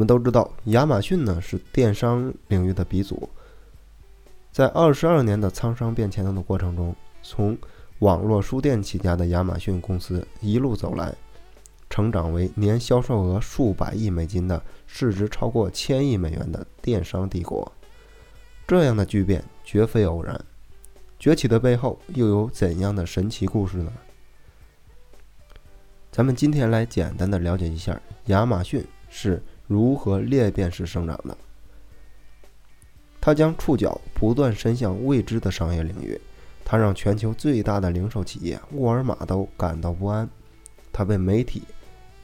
我们都知道，亚马逊呢是电商领域的鼻祖，在二十二年的沧桑变迁的过程中，从网络书店起家的亚马逊公司一路走来，成长为年销售额数百亿美金的、市值超过千亿美元的电商帝国。这样的巨变绝非偶然，崛起的背后又有怎样的神奇故事呢？咱们今天来简单的了解一下亚马逊是如何裂变式生长的。它将触角不断伸向未知的商业领域，它让全球最大的零售企业沃尔玛都感到不安。它被媒体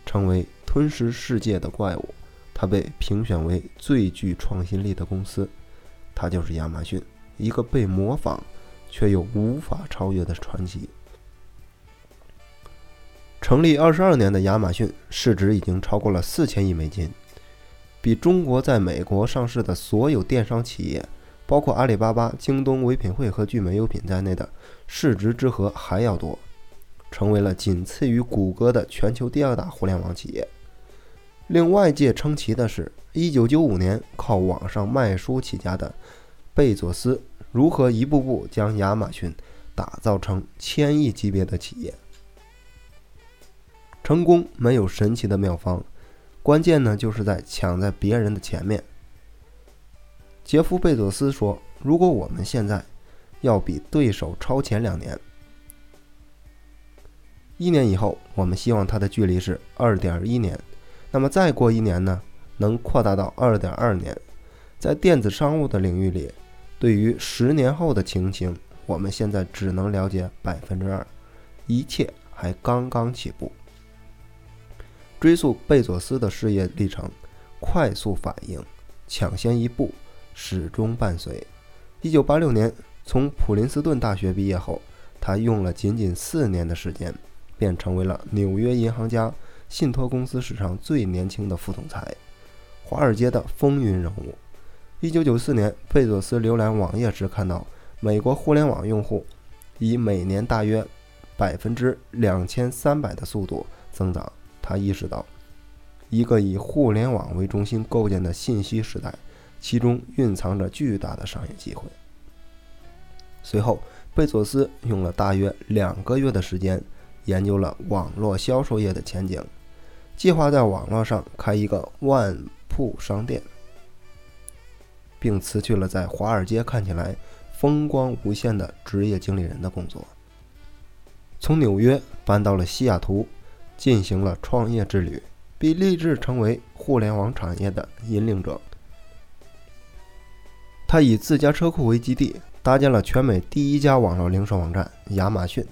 称为吞噬世界的怪物，它被评选为最具创新力的公司。它就是亚马逊，一个被模仿却又无法超越的传奇。成立二十二年的亚马逊市值已经超过了四千亿美金，比中国在美国上市的所有电商企业，包括阿里巴巴、京东、唯品会和聚美优品在内的市值之和还要多，成为了仅次于谷歌的全球第二大互联网企业。令外界称奇的是，一九九五年靠网上卖书起家的贝佐斯，如何一步步将亚马逊打造成千亿级别的企业。成功没有神奇的妙方，关键呢就是在抢在别人的前面。杰夫·贝佐斯说：“如果我们现在要比对手超前两年，一年以后，我们希望它的距离是二点一年。那么再过一年呢，能扩大到二点二年。在电子商务的领域里，对于十年后的情形，我们现在只能了解百分之二，一切还刚刚起步。”追溯贝佐斯的事业历程，快速反应，抢先一步，始终伴随。一九八六年从普林斯顿大学毕业后，他用了仅仅四年的时间，便成为了纽约银行家信托公司史上最年轻的副总裁，华尔街的风云人物。一九九四年，贝佐斯浏览网页时看到，美国互联网用户以每年大约百分之两千三百的速度增长。他意识到，一个以互联网为中心构建的信息时代，其中蕴藏着巨大的商业机会。随后，贝佐斯用了大约两个月的时间，研究了网络销售业的前景，计划在网络上开一个万铺商店，并辞去了在华尔街看起来风光无限的职业经理人的工作，从纽约搬到了西雅图。进行了创业之旅，并立志成为互联网产业的引领者。他以自家车库为基地，搭建了全美第一家网络零售网站亚马逊。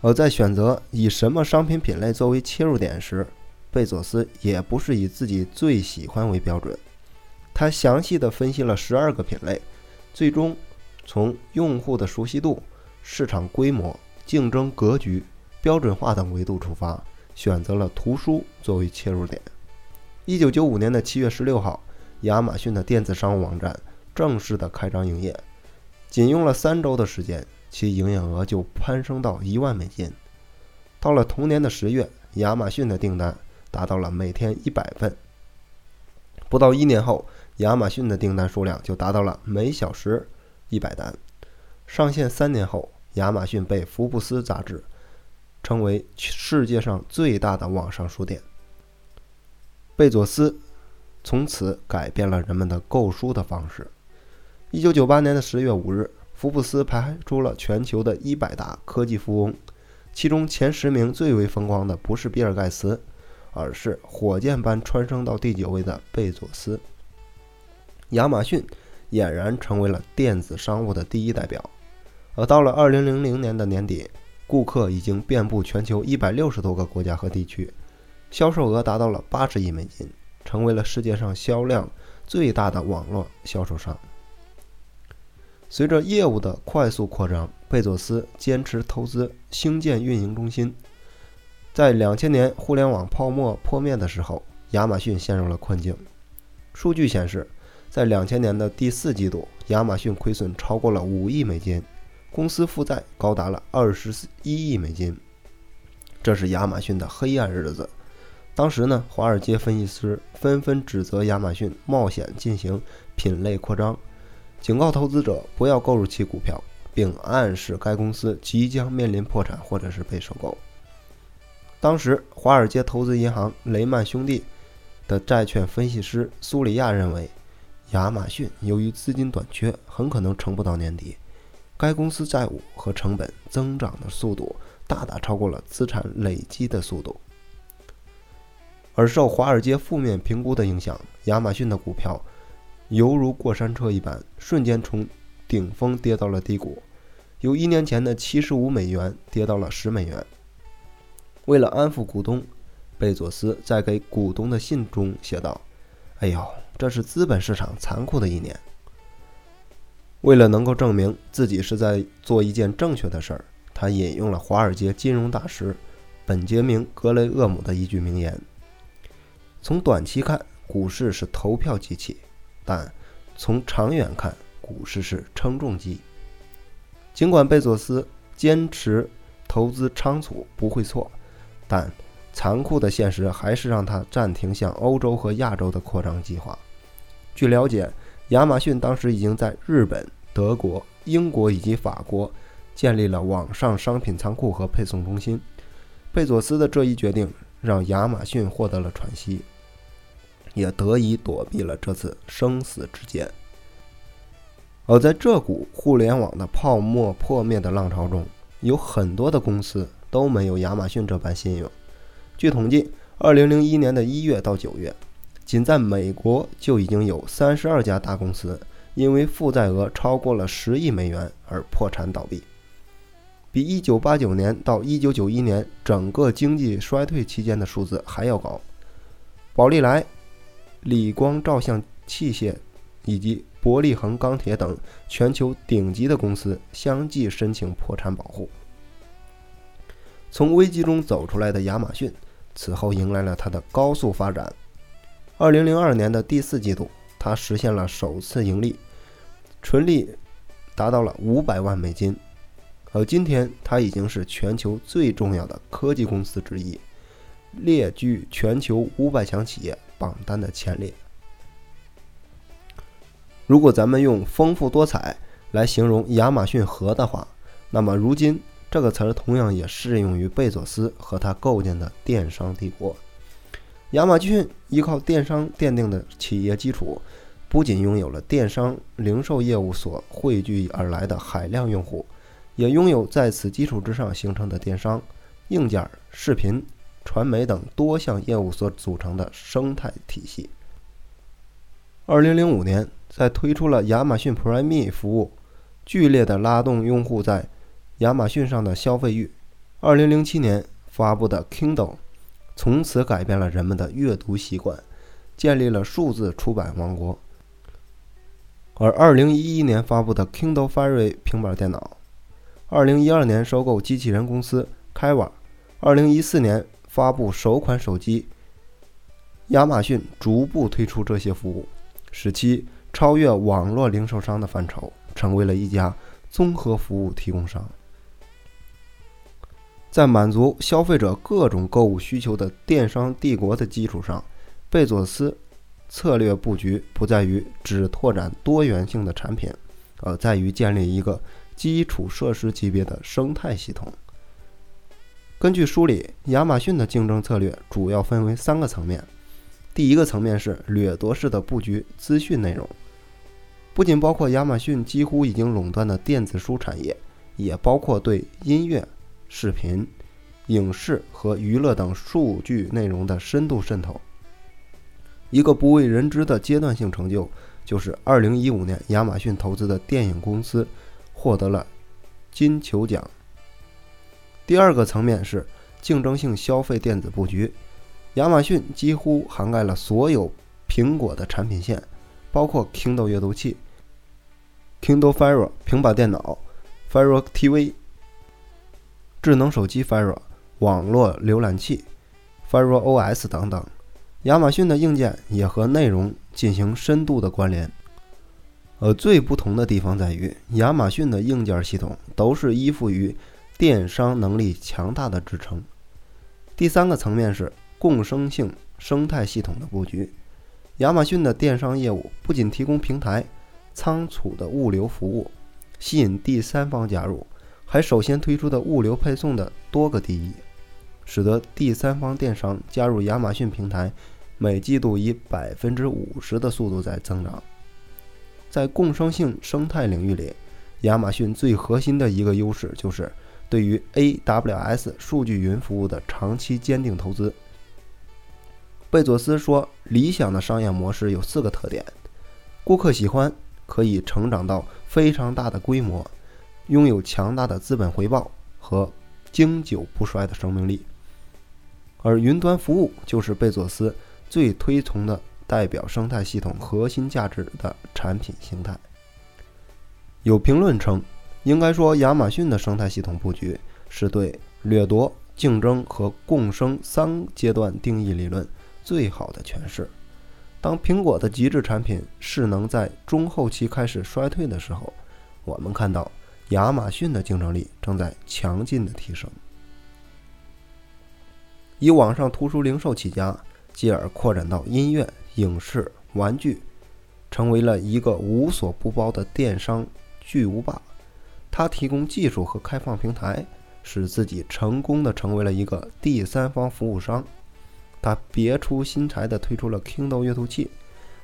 而在选择以什么商品品类作为切入点时，贝佐斯也不是以自己最喜欢为标准。他详细的分析了十二个品类，最终从用户的熟悉度、市场规模、竞争格局。标准化等维度出发，选择了图书作为切入点。一九九五年的七月十六号，亚马逊的电子商务网站正式的开张营业，仅用了三周的时间，其营业额就攀升到一万美金。到了同年的十月，亚马逊的订单达到了每天一百份。不到一年后，亚马逊的订单数量就达到了每小时一百单。上线三年后，亚马逊被福布斯杂志。成为世界上最大的网上书店。贝佐斯从此改变了人们的购书的方式。一九九八年的十月五日，福布斯排出了全球的一百大科技富翁，其中前十名最为风光的不是比尔盖茨，而是火箭般蹿升到第九位的贝佐斯。亚马逊俨然成为了电子商务的第一代表。而到了二零零零年的年底。顾客已经遍布全球一百六十多个国家和地区，销售额达到了八十亿美金，成为了世界上销量最大的网络销售商。随着业务的快速扩张，贝佐斯坚持投资兴建运营中心。在两千年互联网泡沫破灭的时候，亚马逊陷入了困境。数据显示，在两千年的第四季度，亚马逊亏损超过了五亿美金。公司负债高达了二十一亿美金，这是亚马逊的黑暗日子。当时呢，华尔街分析师纷纷指责亚马逊冒险进行品类扩张，警告投资者不要购入其股票，并暗示该公司即将面临破产或者是被收购。当时，华尔街投资银行雷曼兄弟的债券分析师苏里亚认为，亚马逊由于资金短缺，很可能撑不到年底。该公司债务和成本增长的速度大大超过了资产累积的速度。而受华尔街负面评估的影响，亚马逊的股票犹如过山车一般，瞬间从顶峰跌到了低谷，由一年前的七十五美元跌到了十美元。为了安抚股东，贝佐斯在给股东的信中写道：“哎呦，这是资本市场残酷的一年。”为了能够证明自己是在做一件正确的事儿，他引用了华尔街金融大师本杰明·格雷厄姆的一句名言：“从短期看，股市是投票机器；但从长远看，股市是称重机。”尽管贝佐斯坚持投资仓储不会错。但残酷的现实还是让他暂停向欧洲和亚洲的扩张计划。据了解，亚马逊当时已经在日本、德国、英国以及法国建立了网上商品仓库和配送中心。贝佐斯的这一决定让亚马逊获得了喘息，也得以躲避了这次生死之劫。而在这股互联网的泡沫破灭的浪潮中，有很多的公司。都没有亚马逊这般信用。据统计，2001年的一月到九月，仅在美国就已经有32家大公司因为负债额超过了10亿美元而破产倒闭，比1989年到1991年整个经济衰退期间的数字还要高。宝利来、理光照相器械以及伯利恒钢铁等全球顶级的公司相继申请破产保护。从危机中走出来的亚马逊，此后迎来了它的高速发展。二零零二年的第四季度，它实现了首次盈利，纯利达到了五百万美金。而今天，它已经是全球最重要的科技公司之一，列居全球五百强企业榜单的前列。如果咱们用丰富多彩来形容亚马逊河的话，那么如今。这个词儿同样也适用于贝佐斯和他构建的电商帝国。亚马逊依靠电商奠定的企业基础，不仅拥有了电商零售业务所汇聚而来的海量用户，也拥有在此基础之上形成的电商、硬件、视频、传媒等多项业务所组成的生态体系。二零零五年，在推出了亚马逊 Prime 服务，剧烈的拉动用户在。亚马逊上的消费欲。二零零七年发布的 Kindle，从此改变了人们的阅读习惯，建立了数字出版王国。而二零一一年发布的 Kindle Fire 平板电脑，二零一二年收购机器人公司开瓦，二零一四年发布首款手机，亚马逊逐步推出这些服务，使其超越网络零售商的范畴，成为了一家综合服务提供商。在满足消费者各种购物需求的电商帝国的基础上，贝佐斯策略布局不在于只拓展多元性的产品，而在于建立一个基础设施级别的生态系统。根据梳理，亚马逊的竞争策略主要分为三个层面。第一个层面是掠夺式的布局资讯内容，不仅包括亚马逊几乎已经垄断的电子书产业，也包括对音乐。视频、影视和娱乐等数据内容的深度渗透。一个不为人知的阶段性成就，就是2015年亚马逊投资的电影公司获得了金球奖。第二个层面是竞争性消费电子布局，亚马逊几乎涵盖了所有苹果的产品线，包括 Kindle 阅读器、Kindle Fire 平板电脑、Fire TV。智能手机 Fire、网络浏览器 Fire OS 等等，亚马逊的硬件也和内容进行深度的关联。而最不同的地方在于，亚马逊的硬件系统都是依附于电商能力强大的支撑。第三个层面是共生性生态系统的布局。亚马逊的电商业务不仅提供平台、仓储的物流服务，吸引第三方加入，还首先推出的物流配送的多个第一，使得第三方电商加入亚马逊平台，每季度以百分之五十的速度在增长。在共生性生态领域里，亚马逊最核心的一个优势就是对于 AWS 数据云服务的长期坚定投资。贝佐斯说：“理想的商业模式有四个特点：顾客喜欢，可以成长到非常大的规模，拥有强大的资本回报和经久不衰的生命力。而云端服务就是贝佐斯最推崇的代表生态系统核心价值的产品形态。”有评论称，应该说亚马逊的生态系统布局是对掠夺、竞争和共生三阶段定义理论。最好的诠释。当苹果的极致产品势能在中后期开始衰退的时候，我们看到亚马逊的竞争力正在强劲的提升。以网上图书零售起家，继而扩展到音乐、影视、玩具，成为了一个无所不包的电商巨无霸。它提供技术和开放平台，使自己成功的成为了一个第三方服务商。他别出心裁地推出了 Kindle 阅读器，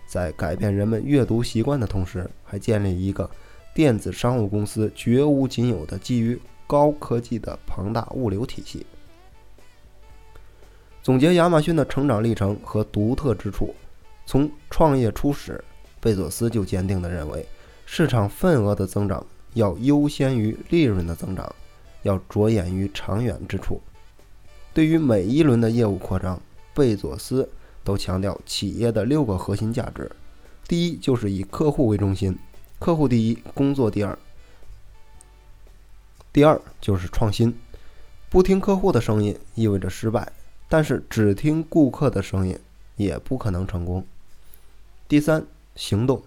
在改变人们阅读习惯的同时，还建立一个电子商务公司绝无仅有的基于高科技的庞大物流体系。总结亚马逊的成长历程和独特之处，从创业初始，贝佐斯就坚定地认为，市场份额的增长要优先于利润的增长，要着眼于长远之处。对于每一轮的业务扩张，贝佐斯都强调企业的六个核心价值：第一，就是以客户为中心，客户第一，工作第二；第二，就是创新，不听客户的声音意味着失败，但是只听顾客的声音也不可能成功；第三，行动，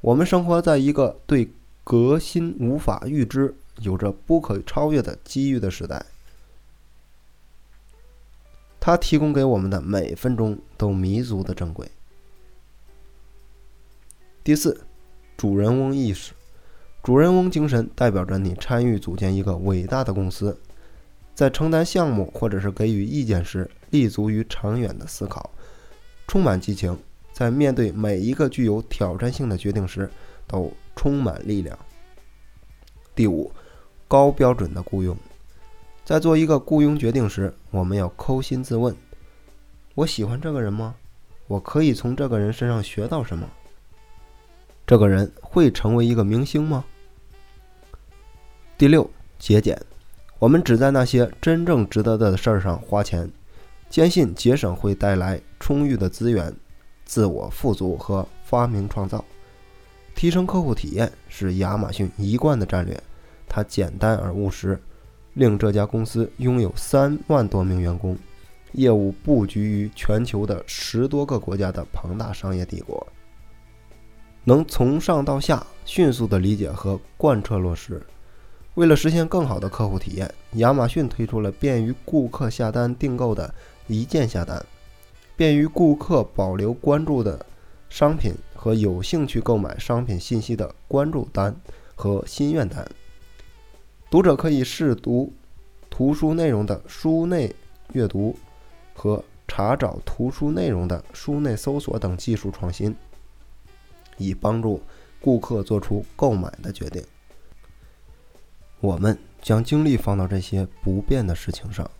我们生活在一个对革新无法预知、有着不可超越的机遇的时代。它提供给我们的每分钟都弥足的珍贵。第四，主人翁意识，主人翁精神代表着你参与组建一个伟大的公司，在承担项目或者是给予意见时，立足于长远的思考，充满激情，在面对每一个具有挑战性的决定时，都充满力量。第五，高标准的雇佣。在做一个雇佣决定时，我们要抠心自问：我喜欢这个人吗？我可以从这个人身上学到什么？这个人会成为一个明星吗？第六，节俭。我们只在那些真正值得的事儿上花钱，坚信节省会带来充裕的资源、自我富足和发明创造。提升客户体验是亚马逊一贯的战略，它简单而务实。令这家公司拥有三万多名员工，业务布局于全球的十多个国家的庞大商业帝国，能从上到下迅速地理解和贯彻落实。为了实现更好的客户体验，亚马逊推出了便于顾客下单订购的一键下单，便于顾客保留关注的商品和有兴趣购买商品信息的关注单和心愿单。读者可以试读图书内容的书内阅读和查找图书内容的书内搜索等技术创新，以帮助顾客做出购买的决定。我们将精力放到这些不变的事情上。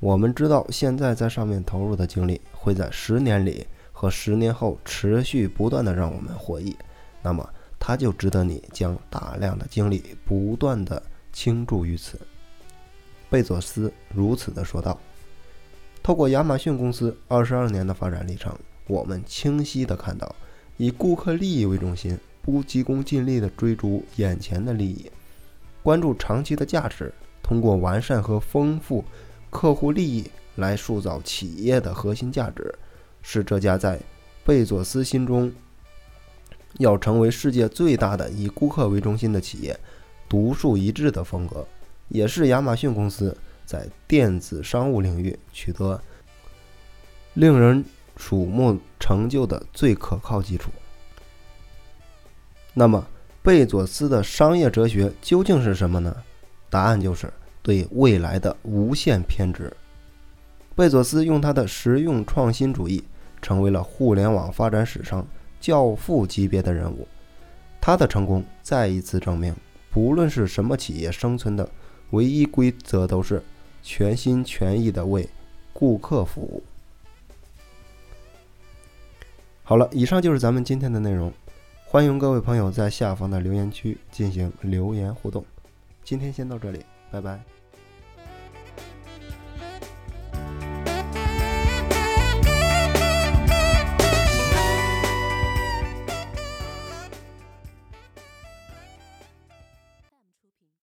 我们知道，现在在上面投入的精力会在十年里和十年后持续不断的让我们获益。那么，它就值得你将大量的精力不断的。倾注于此，贝佐斯如此的说道。透过亚马逊公司二十二年的发展历程，我们清晰的看到，以顾客利益为中心，不急功近利的追逐眼前的利益，关注长期的价值，通过完善和丰富客户利益来塑造企业的核心价值，是这家在贝佐斯心中要成为世界最大的以顾客为中心的企业。独树一帜的风格，也是亚马逊公司在电子商务领域取得令人瞩目成就的最可靠基础。那么，贝佐斯的商业哲学究竟是什么呢？答案就是对未来的无限偏执。贝佐斯用他的实用创新主义，成为了互联网发展史上教父级别的人物。他的成功再一次证明，不论是什么企业生存的唯一规则，都是全心全意的为顾客服务。好了，以上就是咱们今天的内容。欢迎各位朋友在下方的留言区进行留言互动。今天先到这里，拜拜。